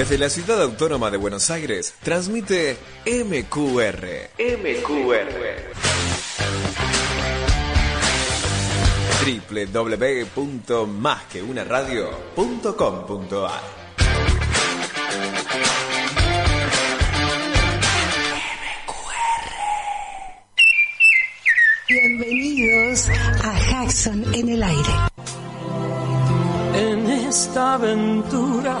Desde la ciudad autónoma de Buenos Aires, transmite MQR. MQR. www.másqueunaradio.com.ar Bienvenidos a Jackson en el aire. En esta aventura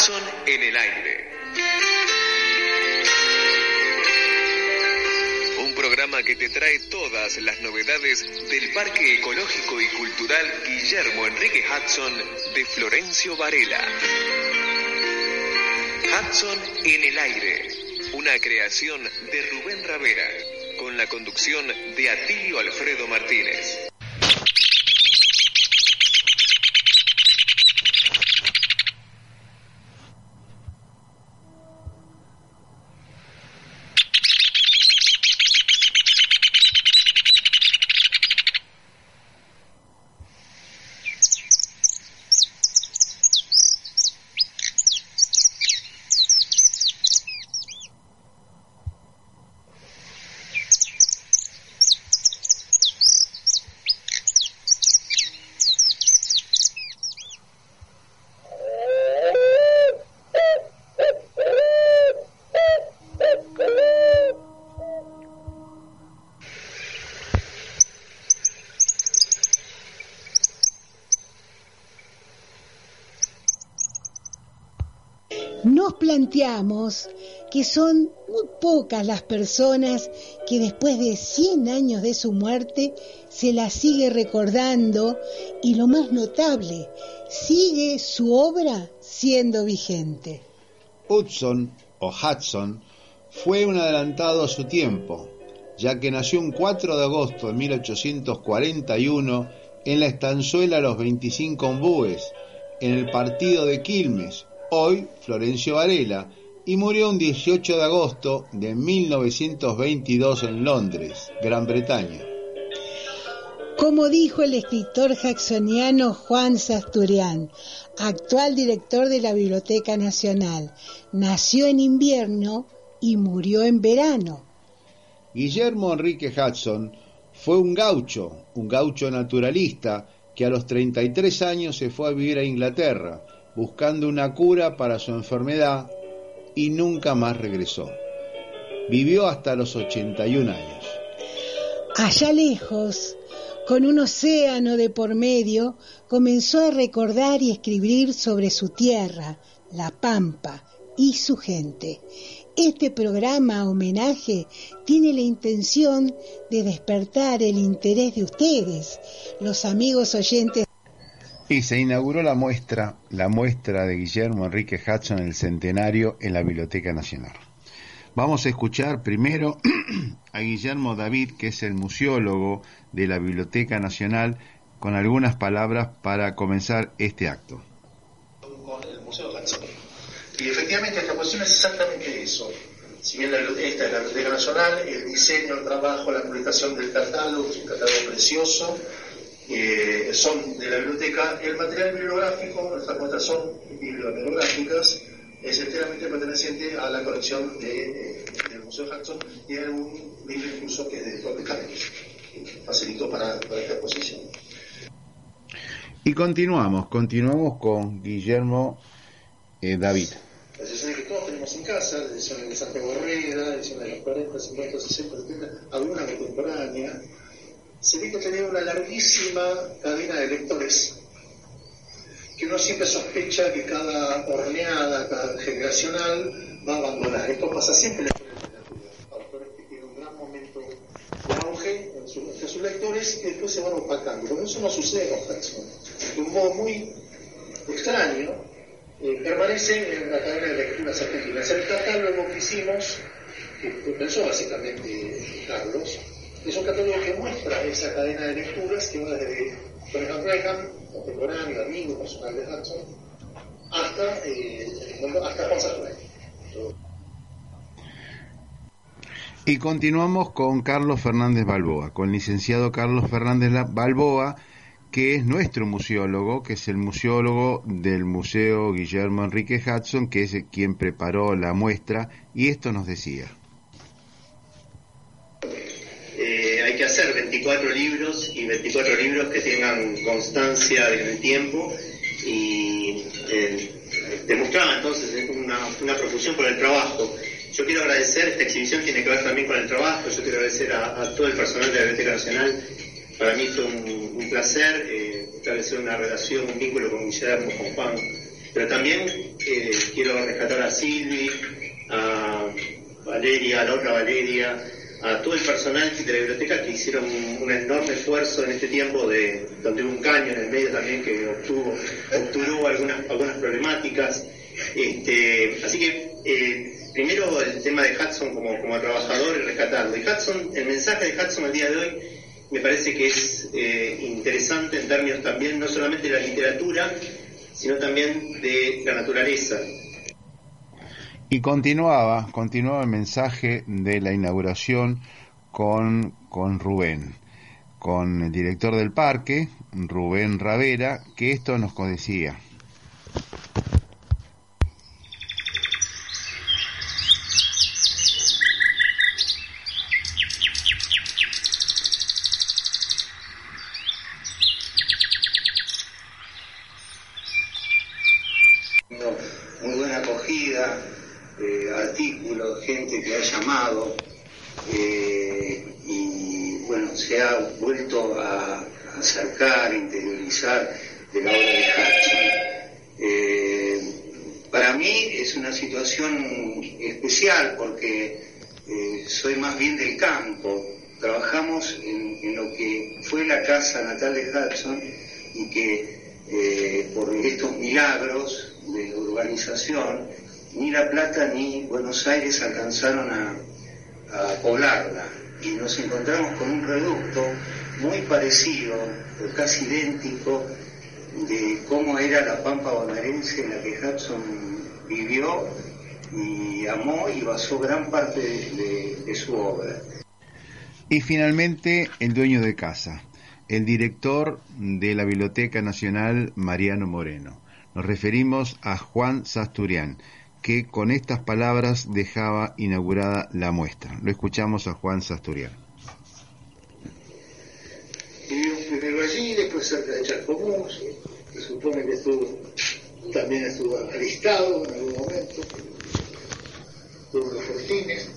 Jackson en el aire. Un programa que te trae todas las novedades del Parque Ecológico y Cultural Guillermo Enrique Hudson de Florencio Varela. Hudson en el aire, una creación de Rubén Ravera, con la conducción de Atilio Alfredo Martínez. Que son muy pocas las personas que después de 100 años de su muerte se la sigue recordando y lo más notable, sigue su obra siendo vigente. Hudson o Hudson fue un adelantado a su tiempo, ya que nació un 4 de agosto de 1841 en la estanzuela Los 25 Ombúes, en el partido de Quilmes, hoy Florencio Varela, y murió un 18 de agosto de 1922 en Londres, Gran Bretaña. Como dijo el escritor jacksoniano Juan Sasturian, actual director de la Biblioteca Nacional, nació en invierno y murió en verano. Guillermo Enrique Hudson fue un gaucho, un gaucho naturalista, que a los 33 años se fue a vivir a Inglaterra, buscando una cura para su enfermedad y nunca más regresó. Vivió hasta los 81 años. Allá lejos, con un océano de por medio, comenzó a recordar y escribir sobre su tierra, la Pampa y su gente. Este programa homenaje tiene la intención de despertar el interés de ustedes, los amigos oyentes. Y se inauguró la muestra, la muestra de Guillermo Enrique Hudson el centenario en la Biblioteca Nacional. Vamos a escuchar primero a Guillermo David, que es el museólogo de la Biblioteca Nacional, con algunas palabras para comenzar este acto. Y efectivamente esta cuestión es exactamente eso. si bien esta es la Biblioteca Nacional, el diseño, el trabajo, la publicación del catálogo, es un catálogo precioso, eh, son de la biblioteca. El material bibliográfico, nuestras cuentas son bibliográficas, es enteramente perteneciente a la colección de, del Museo Jackson y hay un libro incluso que es de propio que facilitó para, para esta exposición. Y continuamos, continuamos con Guillermo eh, David. Las ediciones que todos tenemos en casa, las ediciones de Santiago las ediciones de los 40, 50, 60, 70, alguna contemporánea, se ve que tenía una larguísima cadena de lectores que uno siempre sospecha que cada horneada, cada generacional va a abandonar. Esto pasa siempre en la literatura. Autores que tienen un gran momento de auge entre sus lectores y después se van opacando. Pero eso no sucede con Jackson. De un modo muy extraño, eh, permanece en la cadena de lecturas argentinas. El catálogo que hicimos, que pensó básicamente Carlos, es un catálogo que muestra esa cadena de lecturas que va desde Jonathan Reagan, contemporáneo, amigo, personal de Hudson, hasta, eh, hasta Juan. Y continuamos con Carlos Fernández Balboa, con el licenciado Carlos Fernández Balboa, que es nuestro museólogo, que es el museólogo del Museo Guillermo Enrique Hudson, que es quien preparó la muestra, y esto nos decía. Eh, hay que hacer 24 libros y 24 libros que tengan constancia en el tiempo y eh, demostraba entonces una, una profusión por el trabajo. Yo quiero agradecer, esta exhibición tiene que ver también con el trabajo, yo quiero agradecer a, todo el personal de la Biblioteca Nacional. Para mí fue un, placer eh, establecer una relación, un vínculo con Guillermo, con Juan, pero también eh, quiero rescatar a Silvi, a Valeria, a la otra Valeria, a todo el personal de la biblioteca que hicieron un, enorme esfuerzo en este tiempo de donde hubo un caño en el medio también que obtuvo, obtuvo algunas, algunas problemáticas. Este, así que eh, primero el tema de Hudson como, como trabajador y rescatarlo. Y Hudson, el mensaje de Hudson al día de hoy me parece que es eh, interesante en términos también no solamente de la literatura, sino también de la naturaleza. Y continuaba, continuaba el mensaje de la inauguración con, con Rubén, con el director del parque, Rubén Ravera, que esto nos decía. de la obra de Hudson. Eh, para mí es una situación especial porque eh, soy más bien del campo. Trabajamos en, lo que fue la casa natal de Hudson y que eh, por estos milagros de urbanización ni La Plata ni Buenos Aires alcanzaron a, a poblarla y nos encontramos con un reducto muy parecido, casi idéntico, de cómo era la pampa bonaerense en la que Hudson vivió y amó y basó gran parte de, su obra. Y finalmente el dueño de casa, el director de la Biblioteca Nacional Mariano Moreno. Nos referimos a Juan Sasturian, que con estas palabras dejaba inaugurada la muestra. Lo escuchamos a Juan Sasturian. Vivimos primero allí, después cerca de Chascomús, se supone que estuvo, también estuvo alistado en algún momento, por los fortines,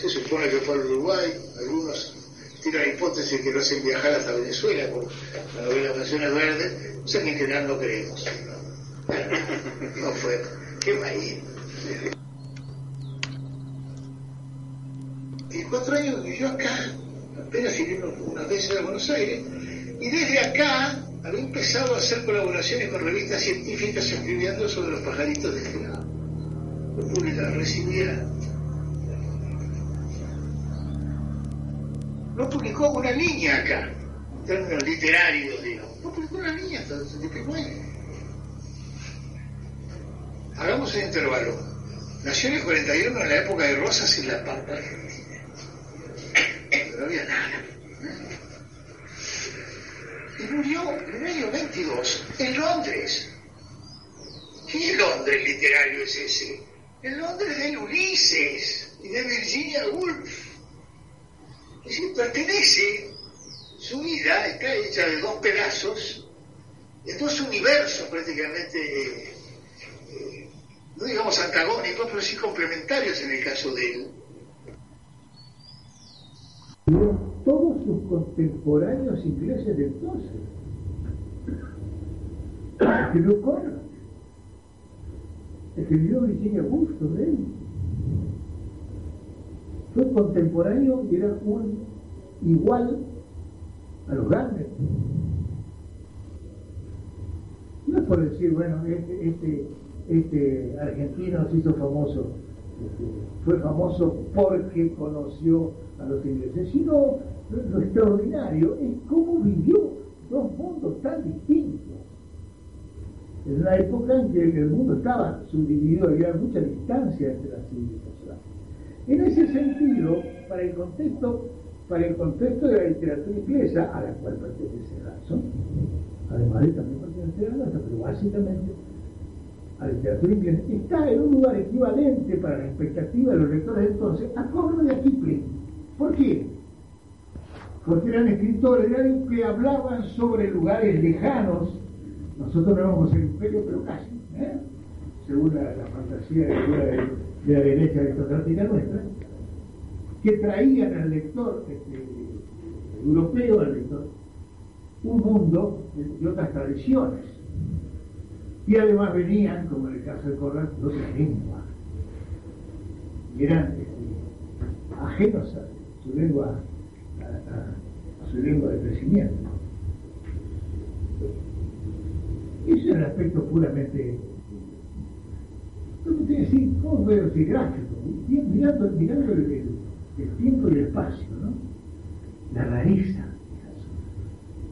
se supone que fue al Uruguay, algunos tiran la hipótesis que lo hacen viajar hasta Venezuela por la novela Naciones Verdes, o sea que en general no creemos. No, fue, qué maíz. Y cuatro años vivió acá, apenas vivimos una vez a Buenos Aires, y desde acá había empezado a hacer colaboraciones con revistas científicas escribiendo sobre los pajaritos de este lado. La recibía. No publicó una niña acá, en términos literarios, digo. No publicó una niña hasta el 75 Hagamos un intervalo. Nació en el 41 en la época de Rosas en la Pampa Argentina. No había nada. Y murió en el año 22 en Londres. ¿Qué Londres literario es ese? El Londres de Ulises y de Virginia Woolf. Decir, pertenece, su vida está hecha de dos pedazos, de dos universos prácticamente, eh, no digamos antagónicos, pero sí complementarios en el caso de él. Todos sus contemporáneos ingleses de entonces. Escribió Conrad, escribió Virginia Woolf sobre él fue contemporáneo y era un igual a los grandes. No es por decir, bueno, este, este, este argentino se hizo famoso, este, fue famoso porque conoció a los ingleses, sino lo, extraordinario es cómo vivió dos mundos tan distintos. En una época en que el mundo estaba subdividido, había mucha distancia entre las civilizaciones. En ese sentido, para el contexto, para el contexto de la literatura inglesa, a la cual pertenece Hudson, además de también pertenecer a nuestra, pero básicamente a la literatura inglesa, está en un lugar equivalente para la expectativa de los lectores de entonces a Corno a Kipling. ¿Por qué? Porque eran escritores que hablaban sobre lugares lejanos. Nosotros no vamos el imperio, pero casi, ¿eh? Según la, fantasía de de la derecha aristocrática nuestra, que traían al lector este, europeo, al lector, un mundo de, otras tradiciones. Y además venían, como en el caso de Corral, de otra lengua. Y eran este, ajenos a su lengua, a, su lengua de crecimiento. Ese es el aspecto puramente ¿Cómo decir? ¿Cómo puedo decir gráfico? Mirando, mirando el, tiempo y el espacio, ¿no? La rareza.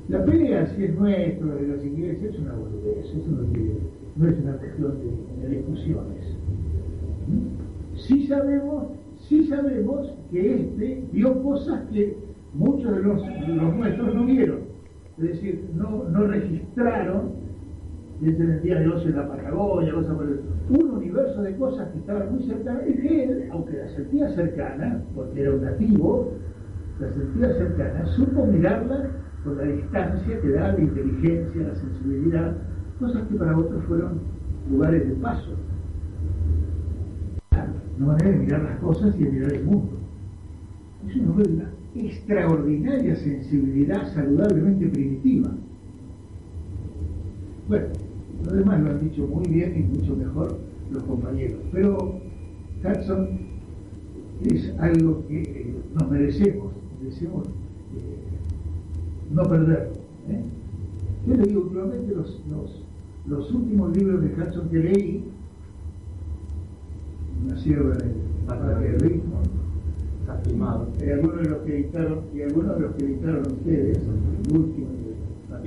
La pelea, si es nuestro, de los ingleses, es una boludez, eso no, no es una cuestión de, discusiones. ¿Mm? Sí sabemos, sí sabemos que este vio cosas que muchos de los, los nuestros no vieron, es decir, no, no registraron desde el día de hoy en la Patagonia, cosas por el un universo de cosas que estaban muy cercanas, y que él, aunque la sentía cercana, porque era un nativo, la sentía cercana, supo mirarla con la distancia que da la inteligencia, la sensibilidad, cosas que para otros fueron lugares de paso. No manera de mirar las cosas y de mirar el mundo. Es una extraordinaria sensibilidad saludablemente primitiva. Bueno, lo demás lo han dicho muy bien y mucho mejor los compañeros. Pero Hudson es algo que eh, nos merecemos, merecemos eh, no perderlo. ¿eh? Yo le digo, últimamente los, los, últimos libros de Hudson que leí, nacieron en el Ritmo, y algunos de los que editaron, y algunos de los que editaron ustedes, el último,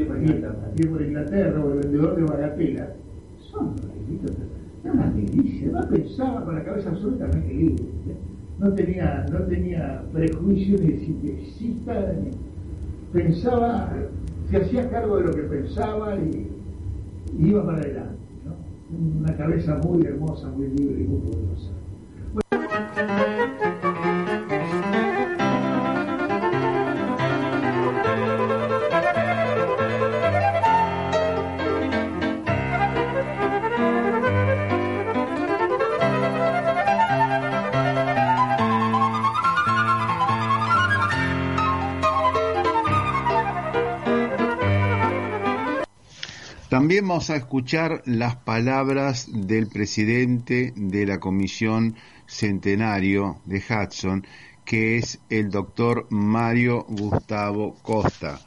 aquí por Inglaterra o el vendedor de bagatela, son una delicia, no pensaba con la cabeza absolutamente libre. No tenía, no tenía prejuicios ni exista, pensaba, se hacía cargo de lo que pensaba y, iba para adelante. Una cabeza muy hermosa, muy libre y muy poderosa. Vamos a escuchar las palabras del presidente de la Comisión Centenario de Hudson, que es el doctor Mario Gustavo Costa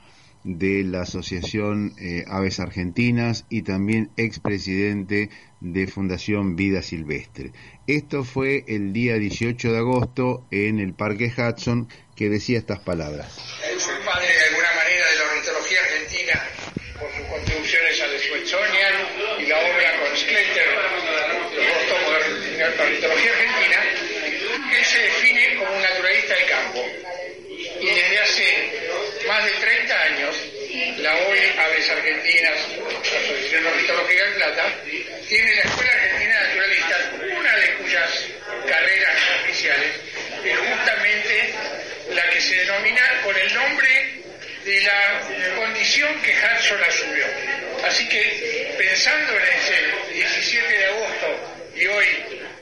de la Asociación eh, Aves Argentinas y también expresidente de Fundación Vida Silvestre. Esto fue el día 18 de agosto en el Parque Hudson que decía estas palabras. y la obra con Skletter, los dos tomos de ornitología Aves Argentinas, la Asociación Ornitológica del Plata, tiene la Escuela Argentina de Naturalistas, una de cuyas carreras oficiales es justamente la que se denomina con el nombre de la condición que Hudson asumió. Así que pensando en ese 17 de agosto y hoy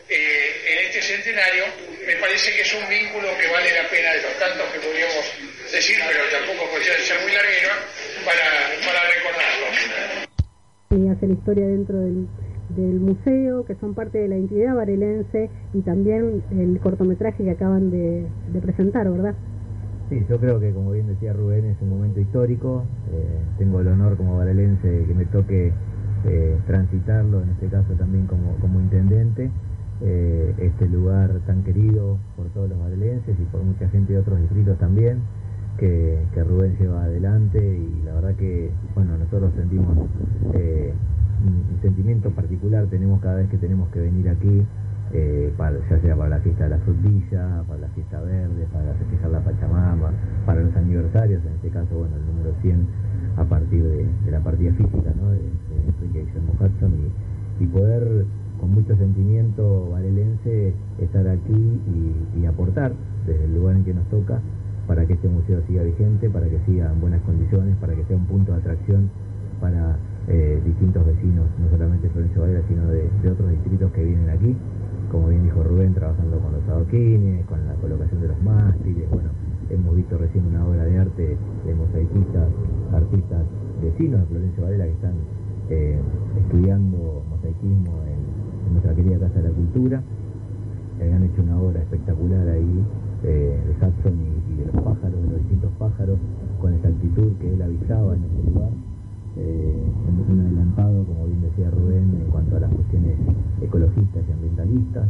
eh, en este centenario, me parece que es un vínculo que vale la pena de los tantos que podríamos decir, pero tampoco podría ser muy larguero, para, para recordarlo. Y hace la historia dentro del, del museo, que son parte de la entidad varelense, y también el cortometraje que acaban de, de presentar, ¿verdad? Sí, yo creo que como bien decía Rubén es un momento histórico, eh, tengo el honor como varelense que me toque eh, transitarlo, en este caso también como, como intendente, eh, este lugar tan querido por todos los varelenses y por mucha gente de otros distritos también, que, que Rubén lleva adelante y la verdad que, bueno, nosotros sentimos un sentimiento particular, tenemos cada vez que tenemos que venir aquí, eh, para, ya sea para la fiesta de la frutilla, para la fiesta verde, para festejar la Pachamama, para los aniversarios, en este caso, bueno, el número 100 a partir de, de la partida física, ¿no? De, de Guillermo Hudson y, poder con mucho sentimiento varelense estar aquí y, aportar desde el lugar en que nos toca para que este museo siga vigente, para que siga en buenas condiciones, para que sea un punto de atracción para eh, distintos vecinos, no solamente Florencio Varela, sino de, otros distritos que vienen aquí. Como bien dijo Rubén, trabajando con los adoquines, con la colocación de los mástiles, bueno, hemos visto recién una obra de arte de mosaicistas, artistas vecinos de Florencio Varela que están eh, estudiando mosaicismo en, nuestra querida Casa de la Cultura, que han hecho una obra espectacular ahí eh, de Hudson y, y, de los pájaros, de los distintos pájaros, con esa actitud que él avisaba en este lugar. Eh, un adelantado, como bien decía Rubén, en cuanto a las cuestiones ecologistas y ambientalistas,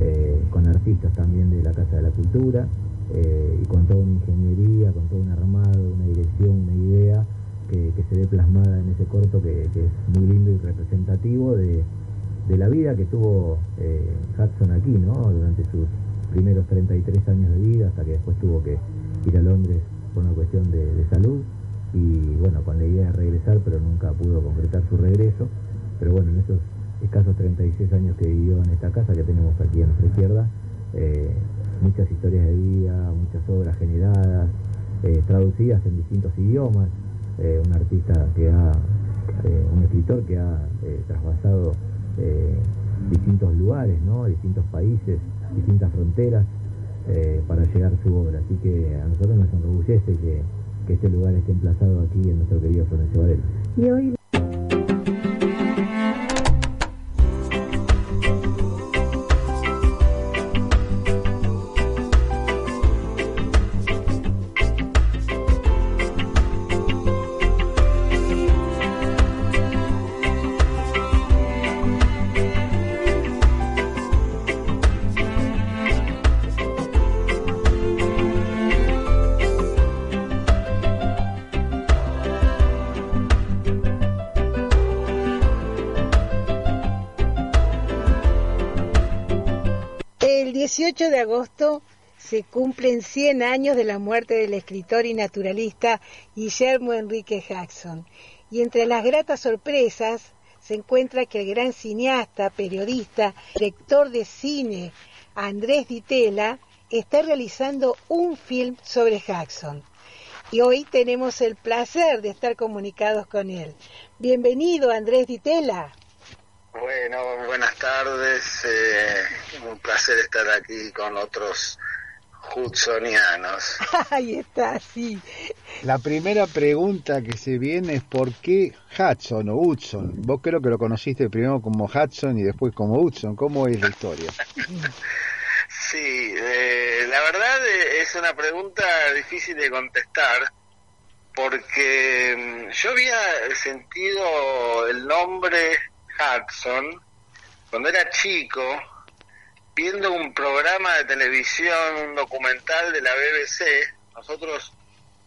eh, con artistas también de la Casa de la Cultura eh, y con toda una ingeniería, con todo un armado, una dirección, una idea que, que se ve plasmada en ese corto que, que, es muy lindo y representativo de, de la vida que tuvo eh, Hudson aquí, ¿no? Durante sus primeros 33 años de vida, hasta que después tuvo que ir a Londres por una cuestión de, salud y bueno, con la idea de regresar, pero nunca pudo concretar su regreso. Pero bueno, en esos escasos 36 años que vivió en esta casa que tenemos aquí a nuestra izquierda, eh, muchas historias de vida, muchas obras generadas, eh, traducidas en distintos idiomas, eh, un artista que ha, un escritor que ha trasvasado distintos lugares, ¿no? distintos países, distintas fronteras para llegar su obra. Así que a nosotros nos enorgullece que que este lugar esté emplazado aquí en nuestro querido Florencio Varela. Se cumplen 100 años de la muerte del escritor y naturalista Guillermo Enrique Jackson. Y entre las gratas sorpresas se encuentra que el gran cineasta, periodista, director de cine Andrés Ditela está realizando un film sobre Jackson. Y hoy tenemos el placer de estar comunicados con él. Bienvenido, Andrés Ditela. Bueno, buenas tardes. Eh, un placer estar aquí con otros Hudsonianos. Ahí está, sí. La primera pregunta que se viene es ¿por qué Hudson o Hudson? Vos creo que lo conociste primero como Hudson y después como Hudson. ¿Cómo es la historia? Sí, eh, la verdad es una pregunta difícil de contestar porque yo había sentido el nombre Hudson cuando era chico viendo un programa de televisión, un documental de la BBC. Nosotros,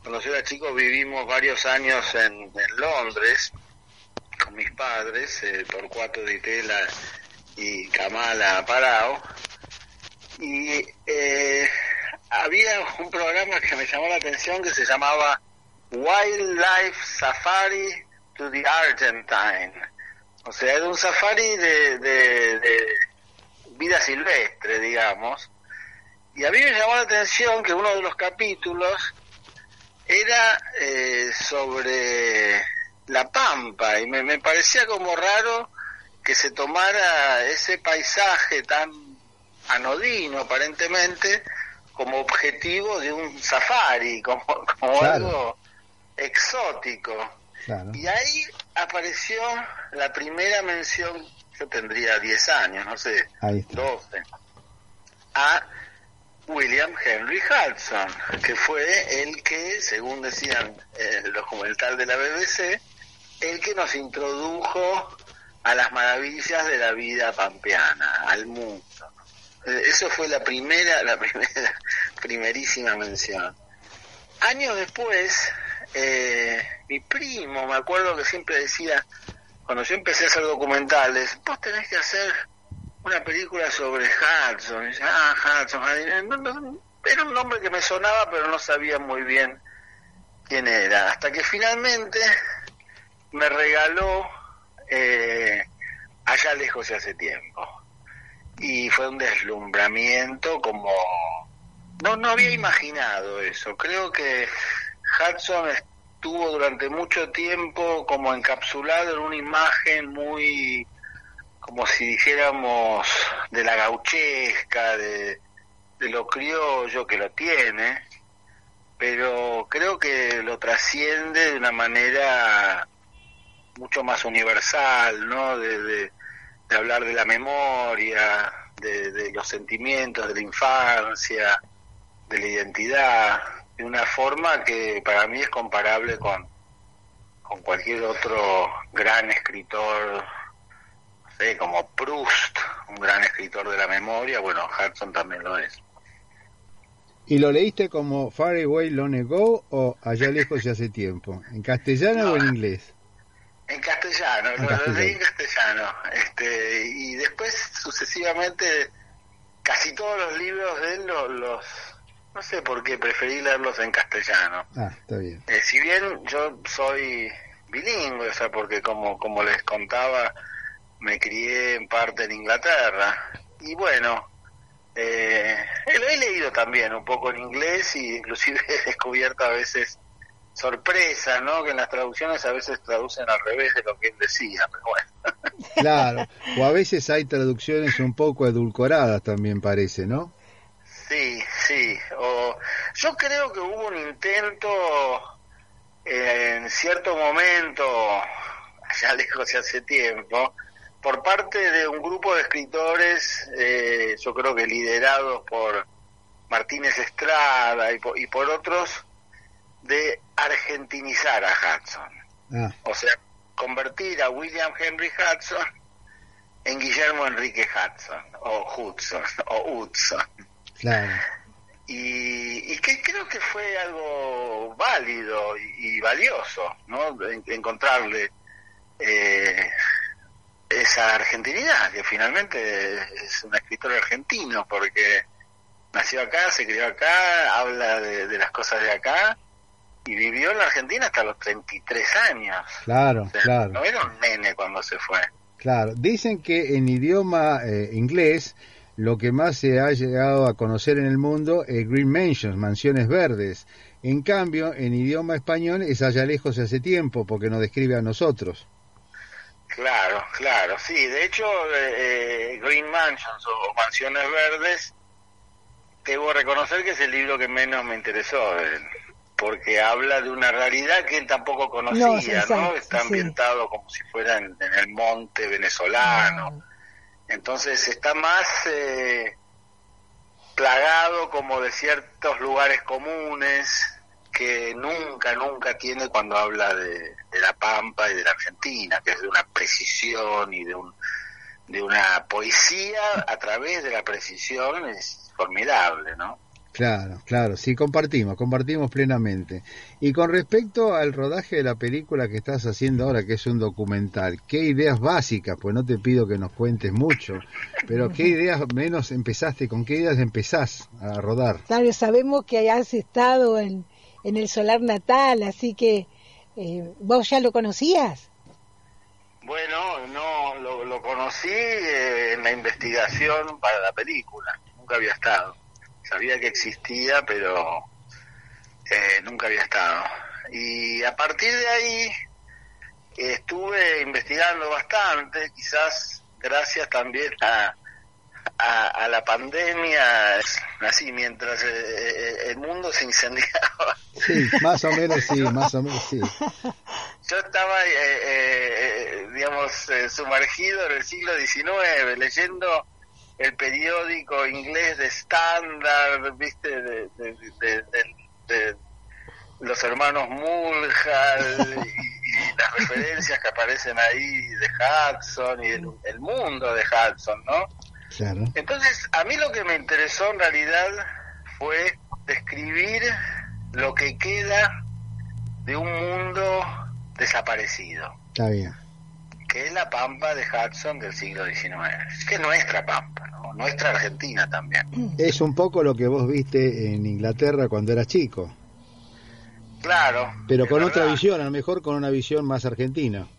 cuando yo era chico, vivimos varios años en, en Londres con mis padres, eh, Torcuato Di Tela y Kamala Parao. Y eh, había un programa que me llamó la atención que se llamaba Wildlife Safari to the Argentine. O sea, era un safari de, de, de vida silvestre, digamos. Y a mí me llamó la atención que uno de los capítulos era eh, sobre la pampa y me, me parecía como raro que se tomara ese paisaje tan anodino aparentemente como objetivo de un safari, como, como Claro. algo exótico. Claro. Y ahí apareció la primera mención, yo tendría 10 años, no sé, Ahí está. 12, a William Henry Hudson, que fue el que, según decían eh, el documental de la BBC, el que nos introdujo a las maravillas de la vida pampeana, al mundo. Eh, Eso fue la primera, la primera, primerísima mención. Años después, eh, mi primo, me acuerdo que siempre decía, cuando yo empecé a hacer documentales, vos tenés que hacer una película sobre Hudson. Y ah, Hudson. No, Era un nombre que me sonaba, pero no sabía muy bien quién era. Hasta que finalmente me regaló eh, Allá lejos hace tiempo. Y fue un deslumbramiento como... No, no había imaginado eso. Creo que Hudson estuvo durante mucho tiempo como encapsulado en una imagen muy como si dijéramos de la gauchesca, de, lo criollo que lo tiene, pero creo que lo trasciende de una manera mucho más universal, ¿no? De, hablar de la memoria, de los sentimientos de la infancia, de la identidad, de una forma que para mí es comparable con, con cualquier otro gran escritor no sé, como Proust, un gran escritor de la memoria, bueno, Hudson también lo es. ¿Y lo leíste como Far Away Long Ago o Allá lejos y hace tiempo? ¿En castellano o en inglés? En castellano, En lo, lo castellano. leí en castellano. Este, y después, sucesivamente, casi todos los libros de él los, los- no sé por qué, preferí leerlos en castellano. Ah, está bien. Eh, si bien yo soy bilingüe, o sea, porque como, como les contaba, me crié en parte en Inglaterra. Y bueno, eh, lo he leído también un poco en inglés y inclusive he descubierto a veces sorpresas, ¿no? Que en las traducciones a veces traducen al revés de lo que él decía, pero bueno. Claro. O a veces hay traducciones un poco edulcoradas también parece, ¿no? Sí, sí. O, yo creo que hubo un intento eh, en cierto momento, allá lejos y hace tiempo, por parte de un grupo de escritores, eh, yo creo que liderados por Martínez Estrada y por, y por otros, de argentinizar a Hudson. Ah, O sea, convertir a William Henry Hudson en Guillermo Enrique Hudson, o Hudson, o Hudson. Claro. Y, y que creo que fue algo válido y, y valioso, ¿no? En- encontrarle eh, esa argentinidad, que finalmente es un escritor argentino, porque nació acá, se crió acá, habla de, de las cosas de acá y vivió en la Argentina hasta los 33 años. Claro, O sea, claro. No era un nene cuando se fue. Claro, dicen que en idioma eh, inglés lo que más se ha llegado a conocer en el mundo es Green Mansions, mansiones verdes. En cambio, en idioma español es allá lejos hace tiempo, porque nos describe a nosotros. Claro, claro, sí. De hecho, eh, eh, Green Mansions o Mansiones Verdes, debo reconocer que es el libro que menos me interesó él, porque habla de una realidad que él tampoco conocía, No, Está sí. ambientado como si fuera en, en el monte venezolano. Entonces está más eh, plagado como de ciertos lugares comunes que nunca, nunca tiene cuando habla de, la Pampa y de la Argentina, que es de una precisión y de, un, de una poesía a través de la precisión, es formidable, ¿no? Claro, claro, sí, compartimos, compartimos plenamente. Y con respecto al rodaje de la película que estás haciendo ahora, que es un documental, ¿qué ideas básicas? Pues no te pido que nos cuentes mucho, pero ¿qué ideas menos empezaste, con qué ideas empezás a rodar? Claro, sabemos que hayas estado en, en el solar natal, así que eh, vos ya lo conocías. Bueno, no, lo, lo conocí eh, en la investigación para la película, nunca había estado. Sabía que existía, pero eh, nunca había estado. Y a partir de ahí estuve investigando bastante, quizás gracias también a, a, a la pandemia, así mientras eh, eh, el mundo se incendiaba. Sí, más o menos sí, más o menos sí. Yo estaba, eh, eh, digamos, eh, sumergido en el siglo XIX, leyendo el periódico inglés de Standard, viste, de, de, de- de- de los hermanos Mulhall y, y las referencias que aparecen ahí de Hudson y el, el mundo de Hudson, ¿no? Claro. Entonces, a mí lo que me interesó en realidad fue describir lo que queda de un mundo desaparecido, Está bien. Que es la pampa de Hudson del siglo XIX, que es nuestra pampa, ¿no? nuestra Argentina también. Es un poco lo que vos viste en Inglaterra cuando eras chico, Claro, pero es con otra verdad. visión, a lo mejor con una visión más argentina.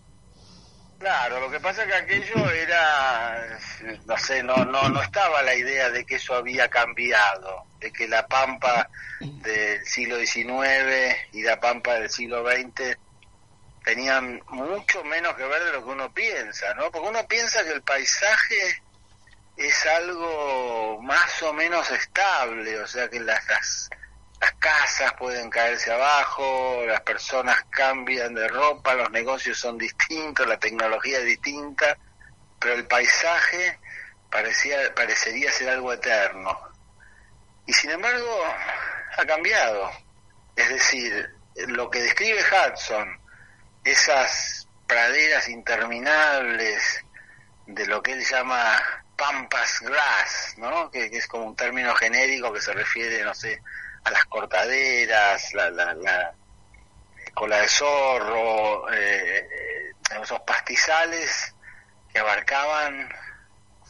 Claro, lo que pasa es que aquello era, no sé, no, no, no estaba la idea de que eso había cambiado, de que la pampa del siglo XIX y la pampa del siglo XX tenían mucho menos que ver de lo que uno piensa, ¿no? Porque uno piensa que el paisaje es algo más o menos estable, o sea que las, las, las casas pueden caerse abajo, las personas cambian de ropa, los negocios son distintos, la tecnología es distinta, pero el paisaje parecía, parecería ser algo eterno. Y sin embargo, ha cambiado. Es decir, lo que describe Hudson, esas praderas interminables de lo que él llama pampas grass, ¿no? Que, es como un término genérico que se refiere, no sé, a las cortaderas, la, la, la cola de zorro, eh, eh, esos pastizales que abarcaban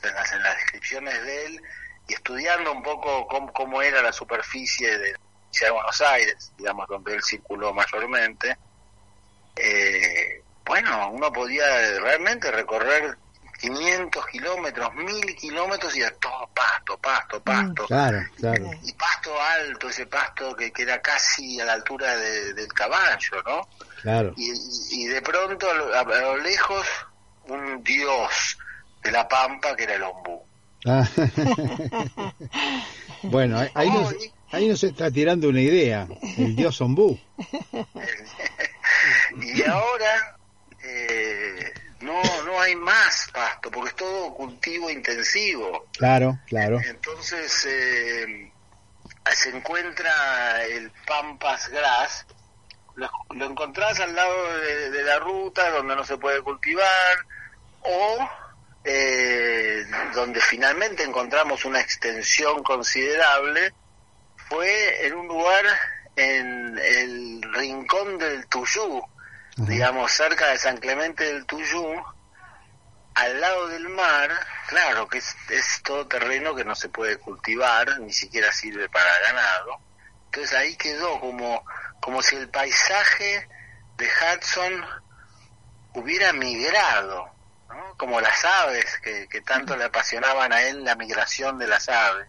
en las, en las descripciones de él y estudiando un poco cómo, era la superficie de de Buenos Aires, digamos, donde él circuló mayormente, eh, bueno, uno podía realmente recorrer 500 kilómetros, 1000 kilómetros y a todo pasto, pasto, pasto. Claro, claro. Y pasto alto, ese pasto que, que era casi a la altura de- del caballo, ¿no? Claro. Y, de pronto a lo, a lo lejos un dios de la pampa que era el ombú. Ah. bueno, ahí- ahí nos, ahí nos está tirando una idea, el dios ombú. Y ahora eh, no, no hay más pasto, porque es todo cultivo intensivo. Claro, claro. Entonces eh, se encuentra el Pampas Grass, lo, lo encontrás al lado de, de la ruta donde no se puede cultivar, o eh, donde finalmente encontramos una extensión considerable, fue en un lugar en el rincón del Tuyú, digamos cerca de San Clemente del Tuyú, al lado del mar, claro que es, es todo terreno que no se puede cultivar, ni siquiera sirve para ganado. Entonces ahí quedó como, como si el paisaje de Hudson hubiera migrado, ¿no? como las aves, que, que tanto le apasionaban a él la migración de las aves,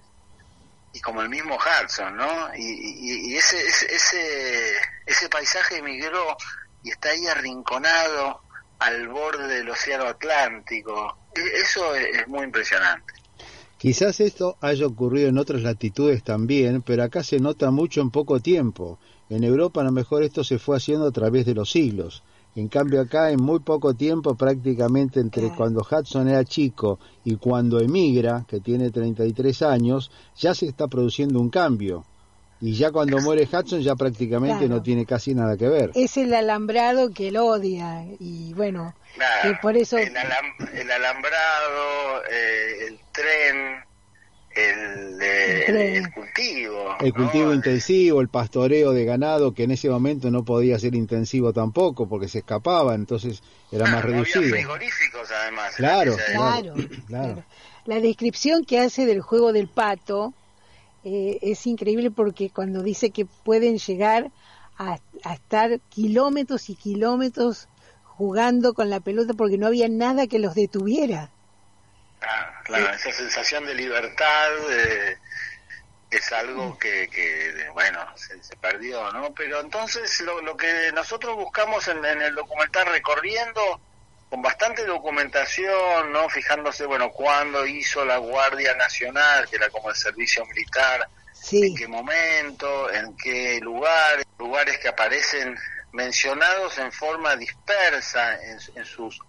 y como el mismo Hudson, ¿no? Y, ese, ese, ese, paisaje migró y está ahí arrinconado al borde del océano Atlántico. E- Eso es, es muy impresionante. Quizás esto haya ocurrido en otras latitudes también, pero acá se nota mucho en poco tiempo. En Europa a lo mejor esto se fue haciendo a través de los siglos. En cambio acá en muy poco tiempo, prácticamente entre cuando Hudson era chico y cuando emigra, que tiene 33 años, ya se está produciendo un cambio. Y ya cuando muere Hudson ya prácticamente Claro. no tiene casi nada que ver. Es el alambrado que él odia y bueno, Claro, que por eso el, alam- el alambrado, eh, el tren, el, eh, El el- tren. el cultivo. El ¿no? cultivo intensivo, el pastoreo de ganado, que en ese momento no podía ser intensivo tampoco porque se escapaba, entonces era más No había reducido. frigoríficos además. Claro, Claro. Claro. la descripción que hace del juego del pato eh, es increíble porque cuando dice que pueden llegar a, a estar kilómetros y kilómetros jugando con la pelota porque no había nada que los detuviera. Ah, claro, esa sensación de libertad eh, es algo que, que bueno, se, se perdió, ¿no? Pero entonces lo, lo que nosotros buscamos en, en el documental recorriendo con bastante documentación, ¿no? Fijándose, bueno, cuándo hizo la Guardia Nacional, que era como el servicio militar, en qué momento, en qué lugar, lugares que aparecen mencionados en forma dispersa en, en sus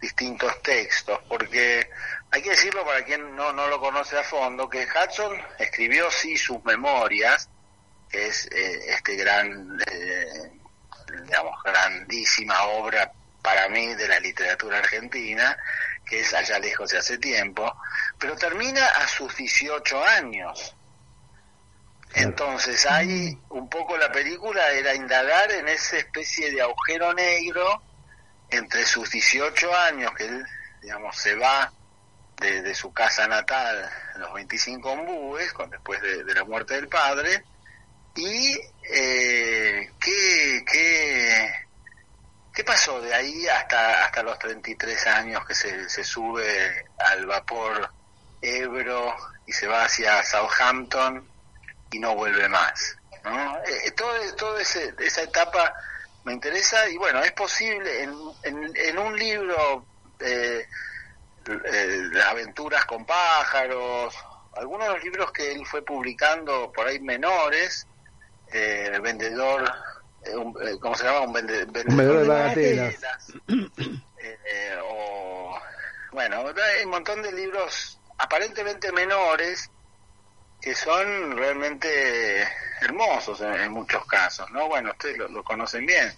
distintos textos, porque hay que decirlo para quien no, no lo conoce a fondo, que Hudson escribió sí sus memorias, que es eh, este gran, eh, digamos, grandísima obra para mí de la literatura argentina, que es Allá lejos de hace tiempo, pero termina a sus 18 años. Entonces ahí un poco la película era indagar en esa especie de agujero negro entre sus 18 años, que él, digamos, se va de, de su casa natal, los 25 ombúes, con, después de, la muerte del padre, y eh, qué, qué, qué pasó de ahí hasta, hasta los 33 años que se, se sube al vapor Ebro y se va hacia Southampton y no vuelve más. ¿no? Eh, todo, todo ese, esa etapa me interesa y bueno, es posible en, en, en un libro, eh, eh, Aventuras con pájaros, algunos de los libros que él fue publicando por ahí menores, eh, el vendedor, eh, un, eh, ¿cómo se llama? Un, vende- vendedor, Un vendedor de bagatelas. Eh, o bueno, hay un montón de libros aparentemente menores que son realmente hermosos en, en muchos casos, ¿no? Bueno, ustedes lo, conocen bien.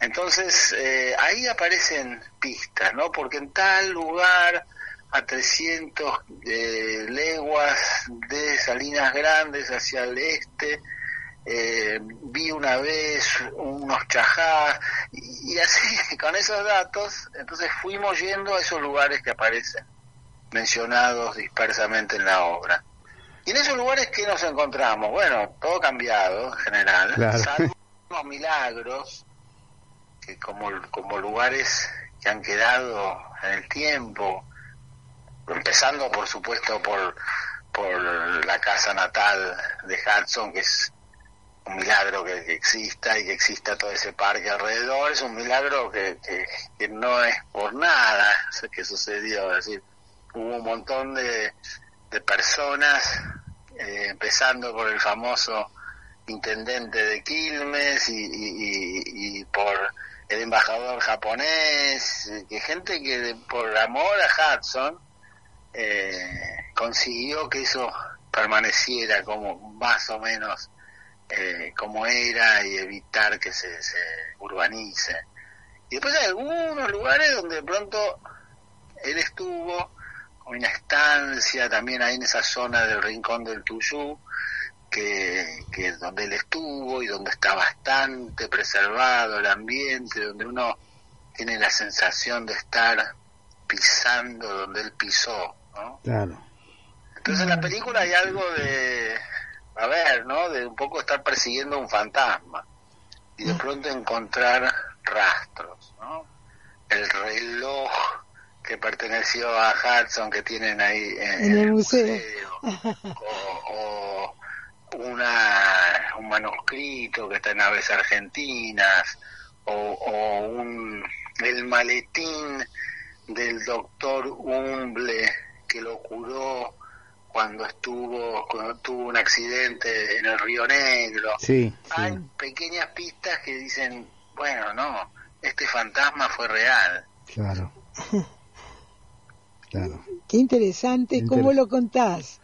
Entonces, eh, ahí aparecen pistas, ¿no? Porque en tal lugar, a 300 eh, leguas de Salinas Grandes hacia el este, eh, vi una vez unos chajás, y así, con esos datos, entonces fuimos yendo a esos lugares que aparecen mencionados dispersamente en la obra. Y en esos lugares que nos encontramos, bueno, todo cambiado en general, Claro. salvo unos milagros que como, como lugares que han quedado en el tiempo, empezando por supuesto por, por la casa natal de Hudson, que es un milagro que, que exista y que exista todo ese parque alrededor, es un milagro que, que, que no es por nada que sucedió, es decir, hubo un montón de, de personas, eh, empezando por el famoso intendente de Quilmes y, y- por el embajador japonés, eh, que gente que de- por amor a Hudson eh, consiguió que eso permaneciera como más o menos eh, como era y evitar que se, se urbanice. Y después hay algunos lugares donde de pronto él estuvo una estancia también ahí en esa zona del rincón del Tuyú, que, que es donde él estuvo y donde está bastante preservado el ambiente, donde uno tiene la sensación de estar pisando donde él pisó, ¿no? Claro. Entonces en la película hay algo de, a ver, ¿no? De un poco estar persiguiendo un fantasma y de pronto encontrar rastros, ¿no? El reloj que perteneció a Hudson que tienen ahí en, en el museo. o una, un manuscrito que está en aves argentinas o, o un, el maletín del doctor Humble que lo curó cuando estuvo cuando tuvo un accidente en el Río Negro. Sí, Hay pequeñas pistas que dicen, bueno, no, este fantasma fue real. Claro. Claro. Qué interesante, ¿cómo lo contás?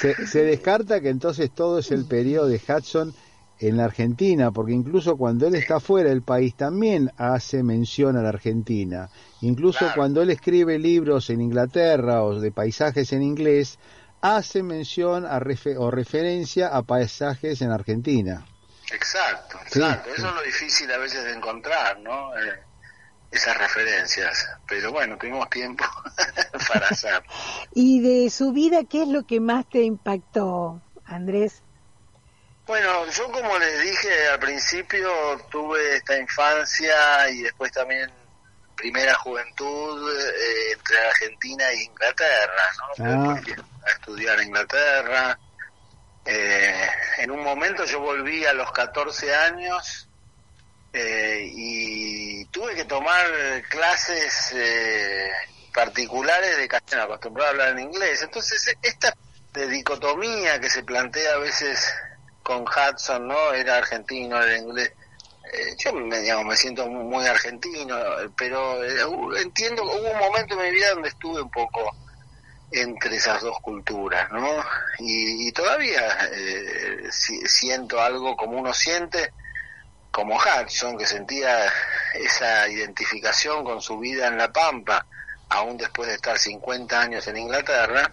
Se, se descarta que entonces todo es el periodo de Hudson en la Argentina, porque incluso cuando él está fuera del país también hace mención a la Argentina. Incluso cuando él escribe libros en Inglaterra o de paisajes en inglés, hace mención a refe- o referencia a paisajes en Argentina. Exacto, exacto. sí. Eso es lo difícil a veces de encontrar, ¿no? Eh, esas referencias. Pero bueno, tuvimos tiempo para hacer. Y de su vida, ¿qué es lo que más te impactó, Andrés? Bueno, yo como les dije al principio, tuve esta infancia y después también primera juventud eh, entre Argentina e Inglaterra, ¿no? Ah. A estudiar en Inglaterra. Eh, en un momento yo volví a los 14 años eh, y tuve que tomar clases eh, particulares de castellano, acostumbrado a hablar en inglés. Entonces, esta de dicotomía que se plantea a veces con Hudson, ¿no? Era argentino, era inglés. Eh, yo me, digamos, me siento muy, argentino, pero eh, entiendo, hubo un momento en mi vida donde estuve un poco entre esas dos culturas, ¿no? Y, y todavía eh, si- siento algo como uno siente, como Hudson, que sentía esa identificación con su vida en La Pampa, aún después de estar 50 años en Inglaterra.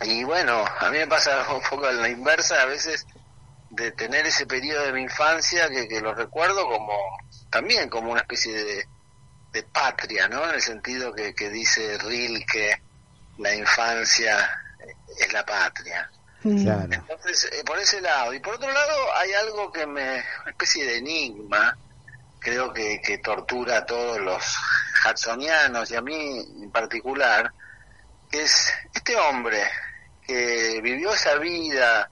Y bueno, a mí me pasa un poco a la inversa, a veces de tener ese periodo de mi infancia que, que lo recuerdo como también como una especie de, de patria, ¿no? En el sentido que, que dice Rilke, la infancia es la patria. Claro. Entonces, eh, por ese lado. Y por otro lado, hay algo que me. una especie de enigma, creo que, que tortura a todos los hudsonianos y a mí en particular, que es este hombre que vivió esa vida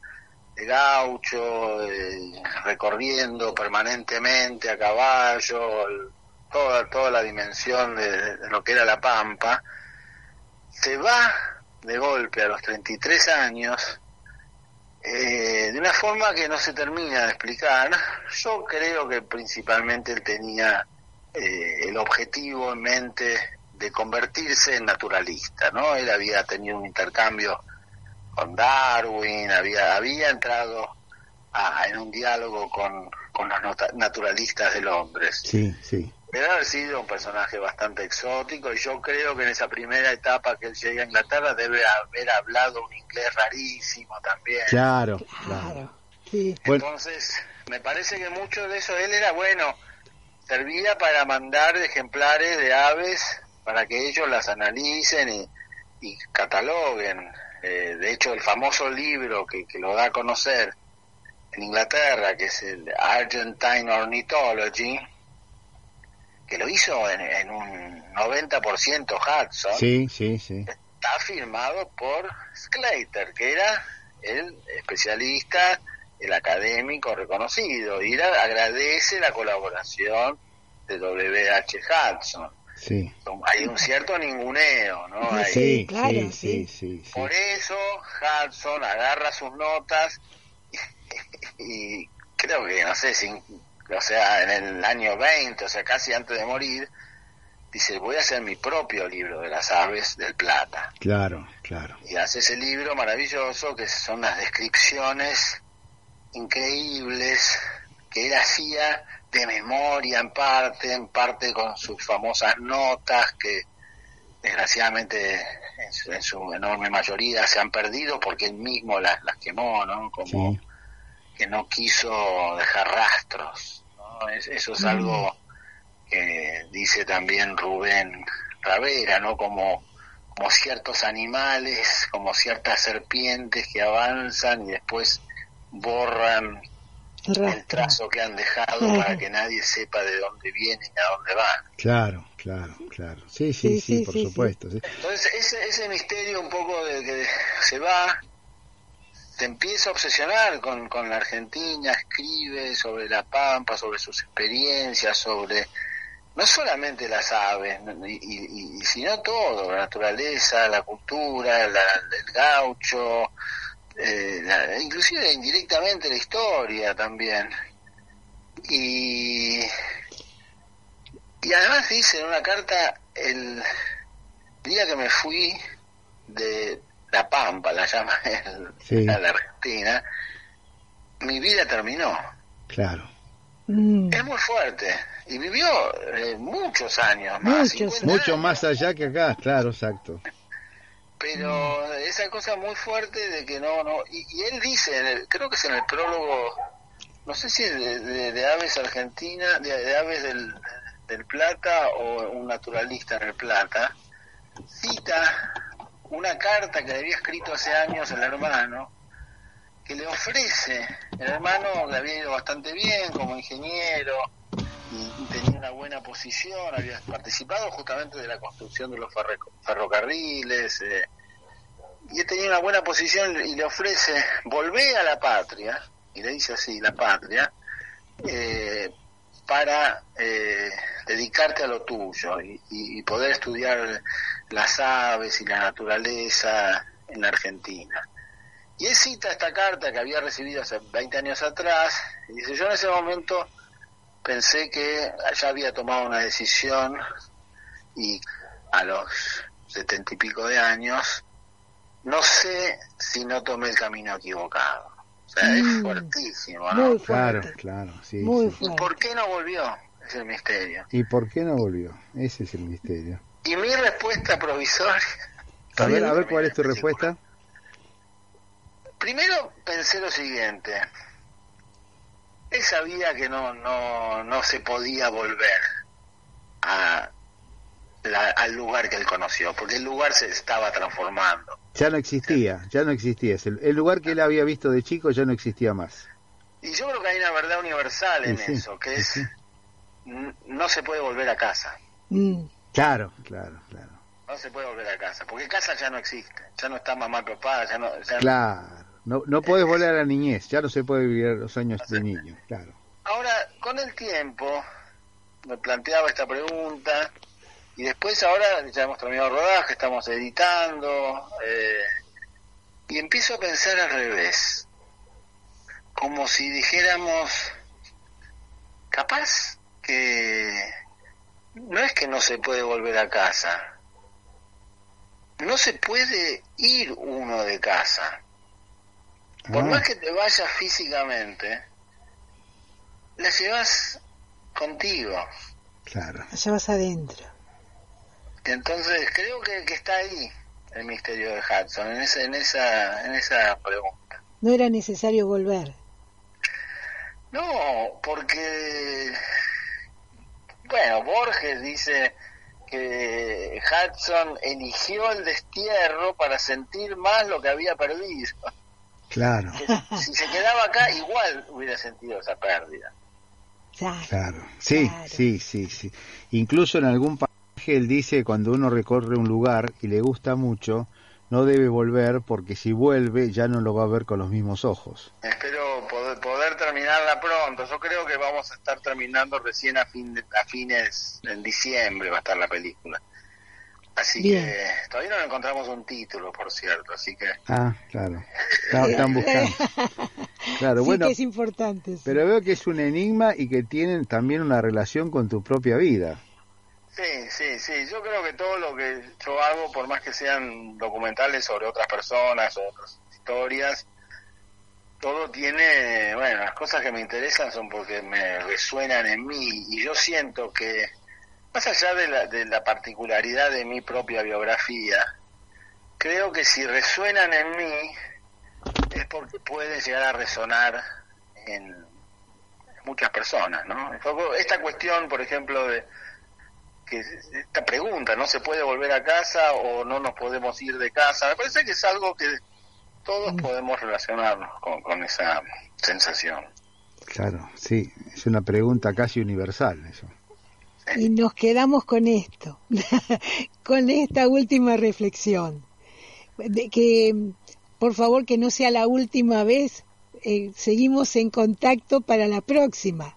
de gaucho, eh, recorriendo permanentemente a caballo, el- toda, toda la dimensión de, de lo que era la pampa, se va de golpe a los 33 años eh, de una forma que no se termina de explicar. Yo creo que principalmente él tenía eh, el objetivo en mente de convertirse en naturalista, ¿no? Él había tenido un intercambio con Darwin, había, había entrado a- en un diálogo con, con los naturalistas del hombre. Sí, sí. Debe haber sido un personaje bastante exótico y yo creo que en esa primera etapa que él llega a Inglaterra debe haber hablado un inglés rarísimo también. Claro, claro. Sí. Bueno. Entonces, me parece que mucho de eso él era bueno, servía para mandar ejemplares de aves para que ellos las analicen y, y cataloguen. Eh, de hecho, el famoso libro que, que lo da a conocer en Inglaterra, que es el Argentine Ornithology, que lo hizo en, en un 90% Hudson, Sí, sí, sí. está firmado por Sclater, que era el especialista, el académico reconocido, y era- agradece la colaboración de W.H. Hudson. Sí. Hay un cierto ninguneo, ¿no? Ahí. Sí, sí, sí, sí, sí. Por eso Hudson agarra sus notas y, y creo que, no sé, sin, o sea, en el año 20, o sea, casi antes de morir, dice, voy a hacer mi propio libro de las aves del plata. Claro, claro. Y hace ese libro maravilloso que son las descripciones increíbles que él hacía de memoria en parte, en parte con sus famosas notas que desgraciadamente en su, en su enorme mayoría se han perdido porque él mismo las, las quemó, ¿no? Como que no quiso dejar rastros, ¿no? Es- eso es algo que dice también Rubén Ravera, ¿no? Como, como ciertos animales, como ciertas serpientes que avanzan y después borran el trazo que han dejado para que nadie sepa de dónde vienen y a dónde van. Claro, claro, claro. Sí, sí, sí, por supuesto. sí. Entonces, ese, ese misterio un poco de que se va, te empieza a obsesionar con, con la Argentina, escribe sobre la Pampa, sobre sus experiencias, sobre no solamente las aves, y, sino todo, la naturaleza, la cultura, el gaucho, eh, inclusive indirectamente la historia también. Y, y además dice en una carta, el día que me fui de La Pampa, la llama él, Sí. a la Argentina, mi vida terminó. Claro. Es muy fuerte. Y vivió eh, muchos años más. 50 Mucho más allá que acá, claro, exacto. pero esa cosa muy fuerte de que no no y, y él dice en el- creo que es en el prólogo no sé si es de, de- de aves argentina de, de aves del, del plata o un naturalista en el plata cita una carta que le había escrito hace años el hermano que le ofrece, el hermano le había ido bastante bien como ingeniero, y tenía una buena posición, había participado justamente de la construcción de los ferrocarriles, eh, y tenía una buena posición y le ofrece volver a la patria, y le dice así, la patria, eh, para eh, dedicarte a lo tuyo y, poder estudiar las aves y la naturaleza en la Argentina. Y él cita esta carta que había recibido hace 20 años atrás, y dice, yo en ese momento pensé que ya había tomado una decisión y a los setenta y pico de años, no sé si no tomé el camino equivocado. O sea, es mm. fuertísimo, ¿no? Muy Claro, claro, sí. ¿Y por qué no volvió? Es el misterio. ¿Y por qué no volvió? Ese es el misterio. Y mi respuesta provisoria... A ver, a ver cuál es tu respuesta. Primero pensé lo siguiente. Él sabía que no, no, no se podía volver a al lugar que él conoció, porque el lugar se estaba transformando. Ya no existía, ya no existía. El, lugar que él había visto de chico ya no existía más. Y yo creo que hay una verdad universal en eso, que es no se puede volver a casa. Mm. Claro, claro, claro. No se puede volver a casa, porque casa ya no existe, ya no está mamá papá, ya no... claro, no, no puedes volver a la niñez, ya no se puede vivir los años de niño, claro. Ahora, con el tiempo, me planteaba esta pregunta, y después ahora ya hemos terminado el rodaje, estamos editando, eh, y empiezo a pensar al revés, como si dijéramos, capaz que no es que no se puede volver a casa, no se puede ir uno de casa. Por ah. más que te vayas físicamente, la llevas contigo. Claro. La llevas adentro. Entonces creo que, que está ahí el misterio de Hudson, en esa, en esa, en esa pregunta. No era necesario volver. No, porque, bueno, Borges dice que Hudson eligió el destierro para sentir más lo que había perdido. Claro. si se quedaba acá, igual hubiera sentido esa pérdida. Claro. Sí, sí, sí, sí. Incluso en algún él dice cuando uno recorre un lugar y le gusta mucho, no debe volver porque si vuelve ya no lo va a ver con los mismos ojos. Espero poder, poder terminarla pronto. Yo creo que vamos a estar terminando recién a, fin a fines, en diciembre va a estar la película. Así que todavía no encontramos un título, por cierto, así que... Ah, claro. Están buscando. Claro, bueno. Que es importante. Pero veo que es un enigma y que tienen también una relación con tu propia vida. Sí, sí, sí. Yo creo que todo lo que yo hago, por más que sean documentales sobre otras personas o otras historias, todo tiene, bueno, las cosas que me interesan son porque me resuenan en mí y yo siento que, más allá de la, de la particularidad de mi propia biografía, creo que si resuenan en mí es porque pueden llegar a resonar en muchas personas, ¿no? Esta cuestión, por ejemplo, de esta pregunta, ¿no se puede volver a casa o no nos podemos ir de casa? Me parece que es algo que todos podemos relacionarnos con, esa sensación. Claro, sí, es una pregunta casi universal eso. Y nos quedamos con esto, con esta última reflexión, de que por favor que no sea la última vez, eh, seguimos en contacto para la próxima.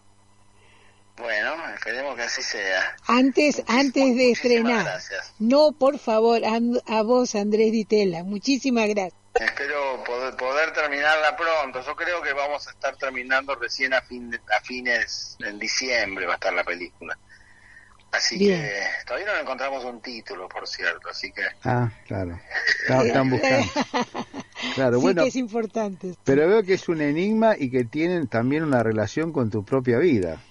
Bueno, esperemos que así sea. Antes, antes de estrenar. No, por favor, a, vos, Andrés Ditela. Muchísimas gracias. Espero poder, poder, terminarla pronto. Yo creo que vamos a estar terminando recién a, fin a fines, en diciembre va a estar la película. Así que todavía no encontramos un título, por cierto, así que... Ah, claro. Están buscando. Claro, bueno. Que es importante. Pero veo que es un enigma y que tienen también una relación con tu propia vida.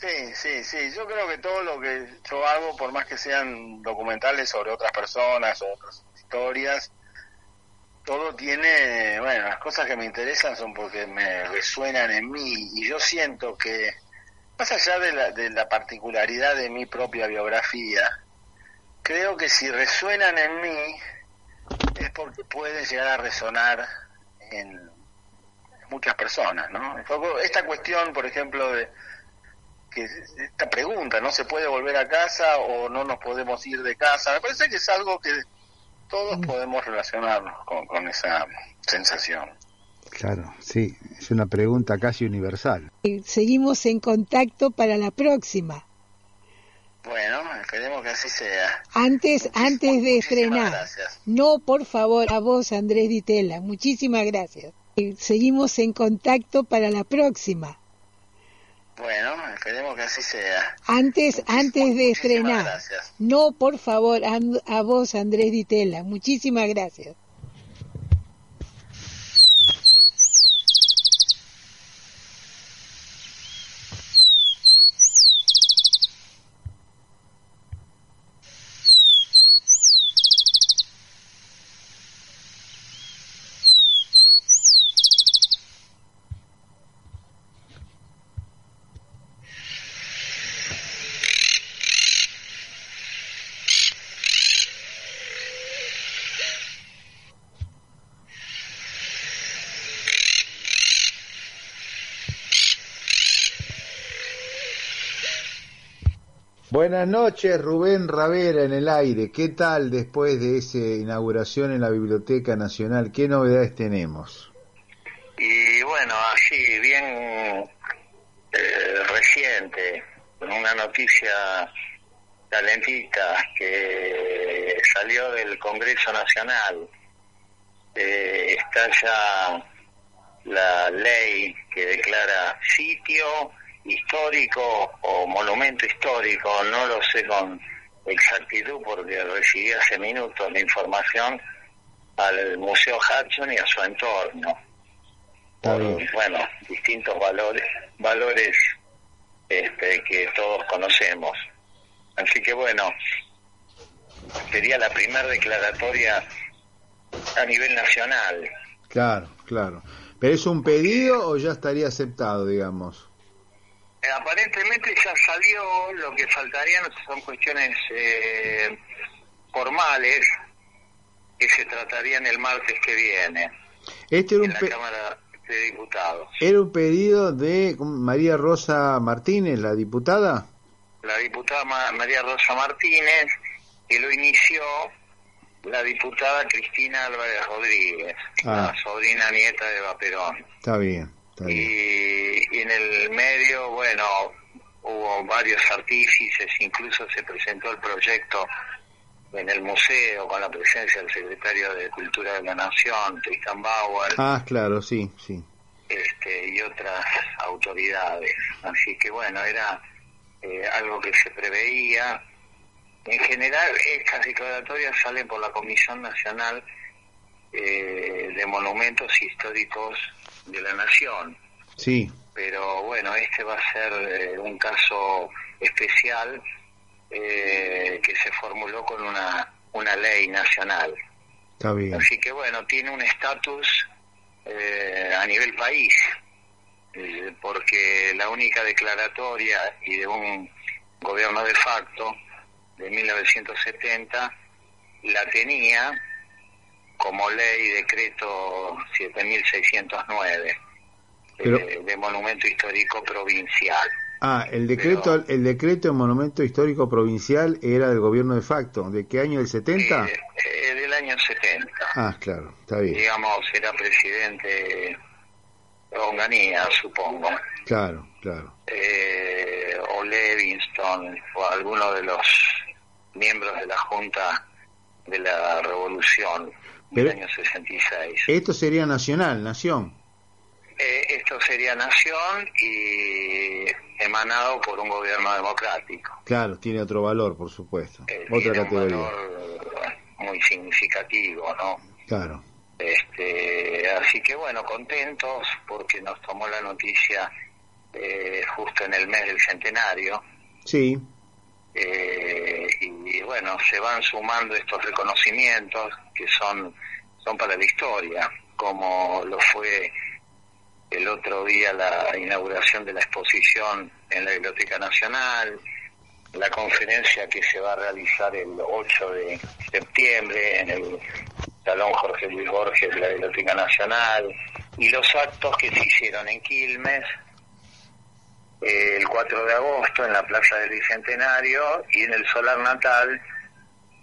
Sí, sí, sí. Yo creo que todo lo que yo hago, por más que sean documentales sobre otras personas o otras historias, todo tiene, bueno, las cosas que me interesan son porque me resuenan en mí y yo siento que, más allá de la, de la particularidad de mi propia biografía, creo que si resuenan en mí es porque pueden llegar a resonar en muchas personas, ¿no? Esta cuestión, por ejemplo, de que esta pregunta, ¿no se puede volver a casa o no nos podemos ir de casa? Me parece que es algo que todos podemos relacionarnos con, esa sensación. Claro, sí, es una pregunta casi universal. Seguimos en contacto para la próxima. Bueno, esperemos que así sea. Antes, antes de estrenar. No, por favor, a vos, Andrés Ditela. Muchísimas gracias. Seguimos en contacto para la próxima. Bueno, esperemos que así sea. Antes, antes de estrenar. No, por favor, a, vos, Andrés Ditela. Muchísimas gracias. Buenas noches, Rubén Ravera en el aire. ¿Qué tal después de esa inauguración en la Biblioteca Nacional? ¿Qué novedades tenemos? Y bueno, así, bien eh, reciente, una noticia talentita que salió del Congreso Nacional. Eh, está ya la ley que declara sitio histórico o monumento histórico, no lo sé con exactitud porque recibí hace minutos la información al Museo Hudson y a su entorno. bueno, distintos valores, valores este, que todos conocemos. Así que bueno, sería la primera declaratoria a nivel nacional. Claro, claro. ¿Pero es un pedido o ya estaría aceptado, digamos? Eh, aparentemente ya salió, lo que faltarían son cuestiones eh, formales que se tratarían el martes que viene este era en la Cámara de Diputados. ¿Era un pedido de María Rosa Martínez, la diputada? La diputada María Rosa Martínez, que lo inició la diputada Cristina Álvarez Rodríguez, la ah. sobrina nieta de Vaperón. Está bien. Y, en el medio, bueno, hubo varios artífices, incluso se presentó el proyecto en el museo con la presencia del secretario de Cultura de la Nación, Tristan Bauer. Ah, claro, sí, sí. Este, y otras autoridades. Así que bueno, era eh, algo que se preveía. En general, estas declaratorias salen por la Comisión Nacional eh, de Monumentos Históricos de la nación. Sí. Pero bueno, este va a ser eh, un caso especial eh, que se formuló con una, una ley nacional. Está bien. Así que bueno, tiene un estatus eh, a nivel país, porque la única declaratoria y de un gobierno de facto de 1970 la tenía como ley decreto 7609 eh, de monumento histórico provincial. Ah, el decreto el decreto de monumento histórico provincial era del gobierno de facto. ¿De qué año? ¿El 70? Eh, eh, del año 70. Ah, claro, está bien. Digamos, era presidente Onganía, supongo. Claro, claro. Eh, o Levingston, o alguno de los miembros de la Junta de la Revolución del año 66. Esto sería nacional, nación. Eh, esto sería nación y emanado por un gobierno democrático. Claro, tiene otro valor, por supuesto. Eh, Otra categoría. Un valor muy significativo, ¿no? Claro. Este, así que bueno, contentos porque nos tomó la noticia eh, justo en el mes del centenario. Sí. Y, bueno, se van sumando estos reconocimientos que son, son para la historia, como lo fue el otro día la inauguración de la exposición en la Biblioteca Nacional, la conferencia que se va a realizar el 8 de septiembre en el Salón Jorge Luis Borges de la Biblioteca Nacional, y los actos que se hicieron en Quilmes eh, el 4 de agosto en la Plaza del Bicentenario y en el Solar Natal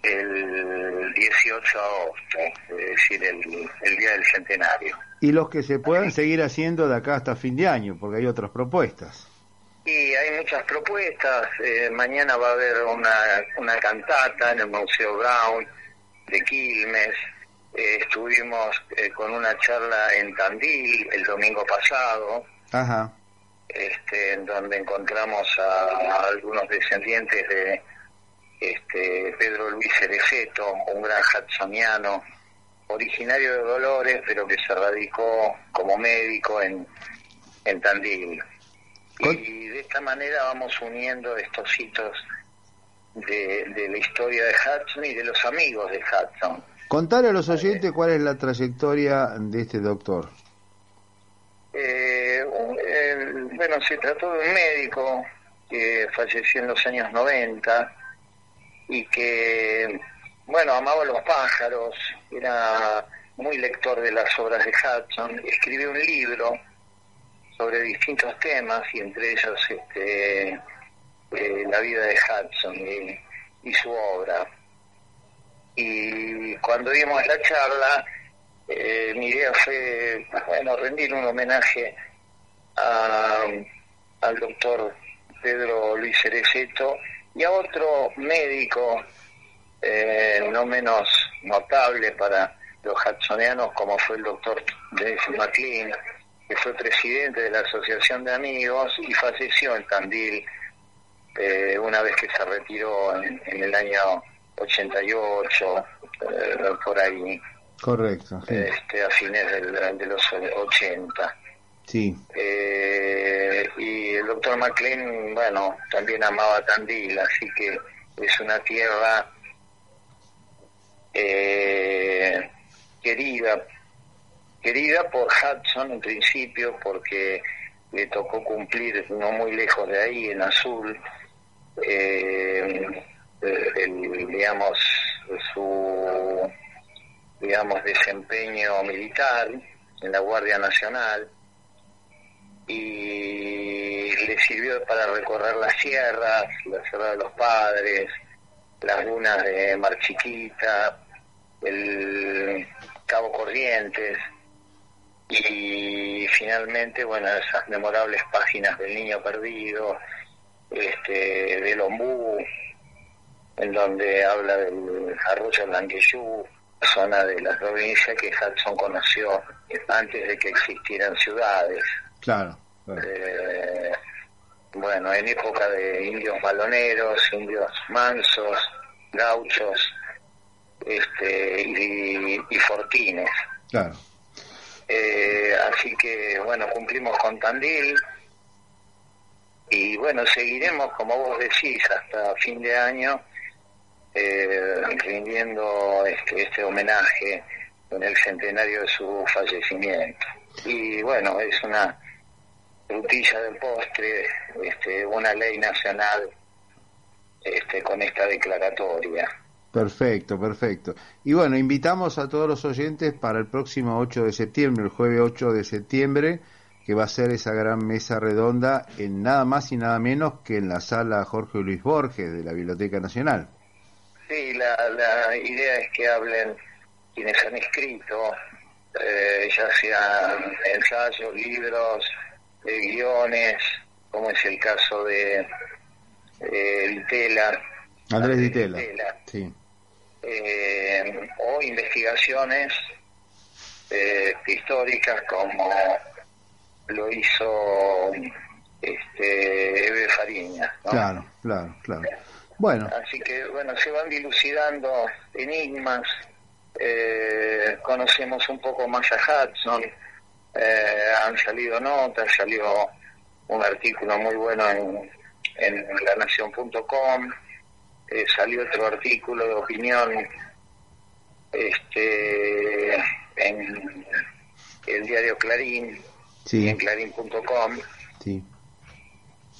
el 18 de agosto, es decir, el, el día del centenario. Y los que se puedan seguir haciendo de acá hasta fin de año, porque hay otras propuestas. Y hay muchas propuestas. Eh, mañana va a haber una, una cantata en el Museo Brown de Quilmes. Eh, estuvimos eh, con una charla en Tandil el domingo pasado, Ajá. Este, en donde encontramos a, a algunos descendientes de este, Pedro Luis Cerejeto, un gran hudsoniano, originario de Dolores, pero que se radicó como médico en, en Tandil. Y de esta manera vamos uniendo estos hitos de, de la historia de Hudson y de los amigos de Hudson. Contale a los oyentes cuál es la trayectoria de este doctor. Bueno, se trató de un médico que falleció en los años 90 y que, bueno, amaba los pájaros, era muy lector de las obras de Hudson, escribió un libro sobre distintos temas y entre ellos este, eh, la vida de Hudson y, su obra. Y cuando dimos la charla, eh, mi idea fue, bueno, rendir un homenaje a- al doctor Pedro Luis Cereceto y a otro médico eh, no menos notable para los hudsonianos como fue el doctor Dennis McLean, que fue presidente de la Asociación de Amigos y falleció en Tandil eh, una vez que se retiró en, en el año 88, eh, por ahí, Correcto, sí. este, a fines del- de los 80. Sí. Eh, y el doctor McLean, bueno, también amaba Tandil, así que es una tierra eh, querida, querida por Hudson en principio, porque le tocó cumplir no muy lejos de ahí, en Azul, eh, el, digamos, su digamos desempeño militar en la Guardia Nacional y le sirvió para recorrer las sierras, la Sierra de los Padres, las lunas de Mar Chiquita, el Cabo Corrientes y finalmente, bueno, esas memorables páginas del Niño Perdido, este, del Ombú, en donde habla del arroyo Blanqueyú, zona de la provincia que Hudson conoció antes de que existieran ciudades. Claro. Eh, bueno, en época de indios baloneros, indios mansos, gauchos este, y, y fortines. Claro. Eh, así que, bueno, cumplimos con Tandil y, bueno, seguiremos, como vos decís, hasta fin de año eh, rindiendo este, este homenaje en el centenario de su fallecimiento. Y, bueno, es una frutilla del postre, este, una ley nacional este, con esta declaratoria. Perfecto, perfecto. Y bueno, invitamos a todos los oyentes para el próximo 8 de septiembre, el jueves 8 de septiembre, que va a ser esa gran mesa redonda en nada más y nada menos que en la sala Jorge Luis Borges de la Biblioteca Nacional. Sí, la, la idea es que hablen quienes han escrito, eh, ya sean ensayos, libros, eh, guiones, como es el caso de eh, Vitela, Andrés. Sí. eh, o investigaciones eh, históricas como lo hizo este Eve Fariña. ¿no? Claro, claro, claro. Bueno, Así que, bueno, se van dilucidando enigmas, eh, conocemos un poco más a Hudson, eh, han salido notas, salió un artículo muy bueno en, en lanación.com, eh, salió otro artículo de opinión este en el diario Clarín, sí, en clarín.com. sí.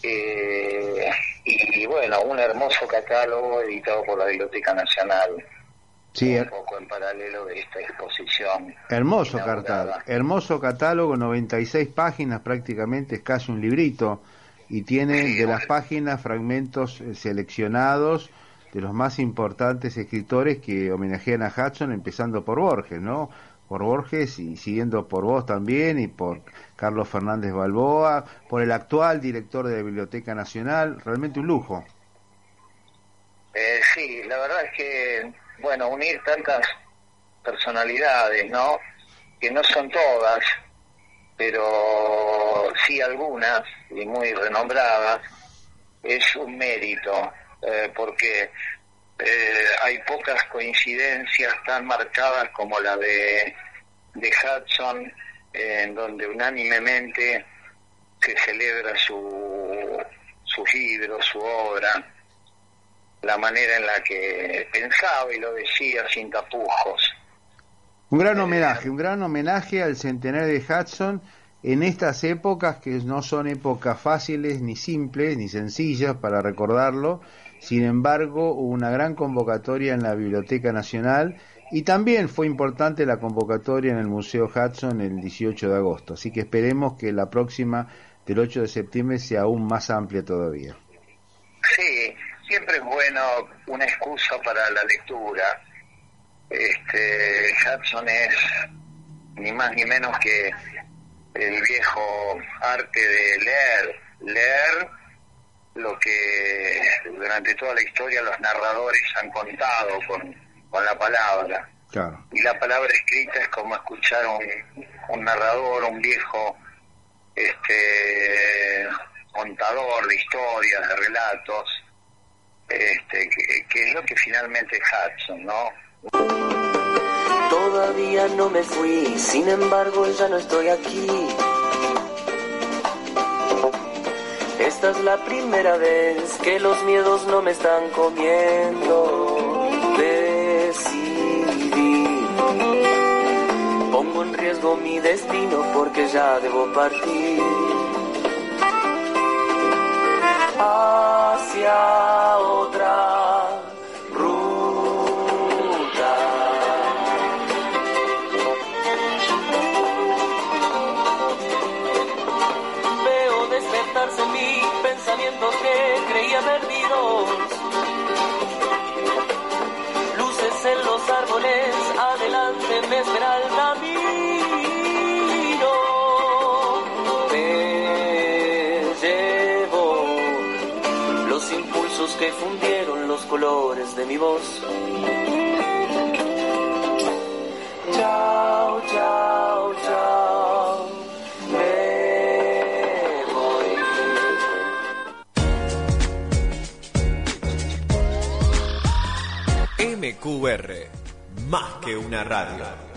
Eh, y bueno, un hermoso catálogo editado por la Biblioteca Nacional. Sí, un poco en paralelo de esta exposición. Hermoso catálogo, hermoso catálogo, 96 páginas prácticamente, es casi un librito y tiene de las páginas fragmentos eh, seleccionados de los más importantes escritores que homenajean a Hudson, empezando por Borges, ¿no? Por Borges y siguiendo por vos también y por Carlos Fernández Balboa, por el actual director de la Biblioteca Nacional, realmente un lujo. Eh, sí, la verdad es que, bueno, unir tantas personalidades, ¿no? Que no son todas, pero sí algunas y muy renombradas, es un mérito, eh, porque eh, hay pocas coincidencias tan marcadas como la de, de Hudson, en donde unánimemente se celebra su, su libro, su obra, la manera en la que pensaba y lo decía sin tapujos. Un gran homenaje, un gran homenaje al centenario de Hudson en estas épocas que no son épocas fáciles, ni simples, ni sencillas para recordarlo. Sin embargo, hubo una gran convocatoria en la Biblioteca Nacional y también fue importante la convocatoria en el Museo Hudson el 18 de agosto. Así que esperemos que la próxima del 8 de septiembre sea aún más amplia todavía. Sí, siempre es bueno una excusa para la lectura. Este, Hudson es ni más ni menos que el viejo arte de leer, leer lo que durante toda la historia los narradores han contado con, con la palabra. Y la palabra escrita es como escuchar un, un narrador, un viejo este contador de historias, de relatos, este, que, que es lo que finalmente es Hudson, ¿no? Todavía no me fui, sin embargo ya no estoy aquí. Esta es la primera vez que los miedos no me están comiendo. Decidí. Pongo en riesgo mi destino porque ya debo partir. Hacia otra en mí pensamientos que creía perdidos. Luces en los árboles, adelante me espera el camino. Que fundieron los colores de mi voz. Chao, chao, chao. MQR, más que una radio.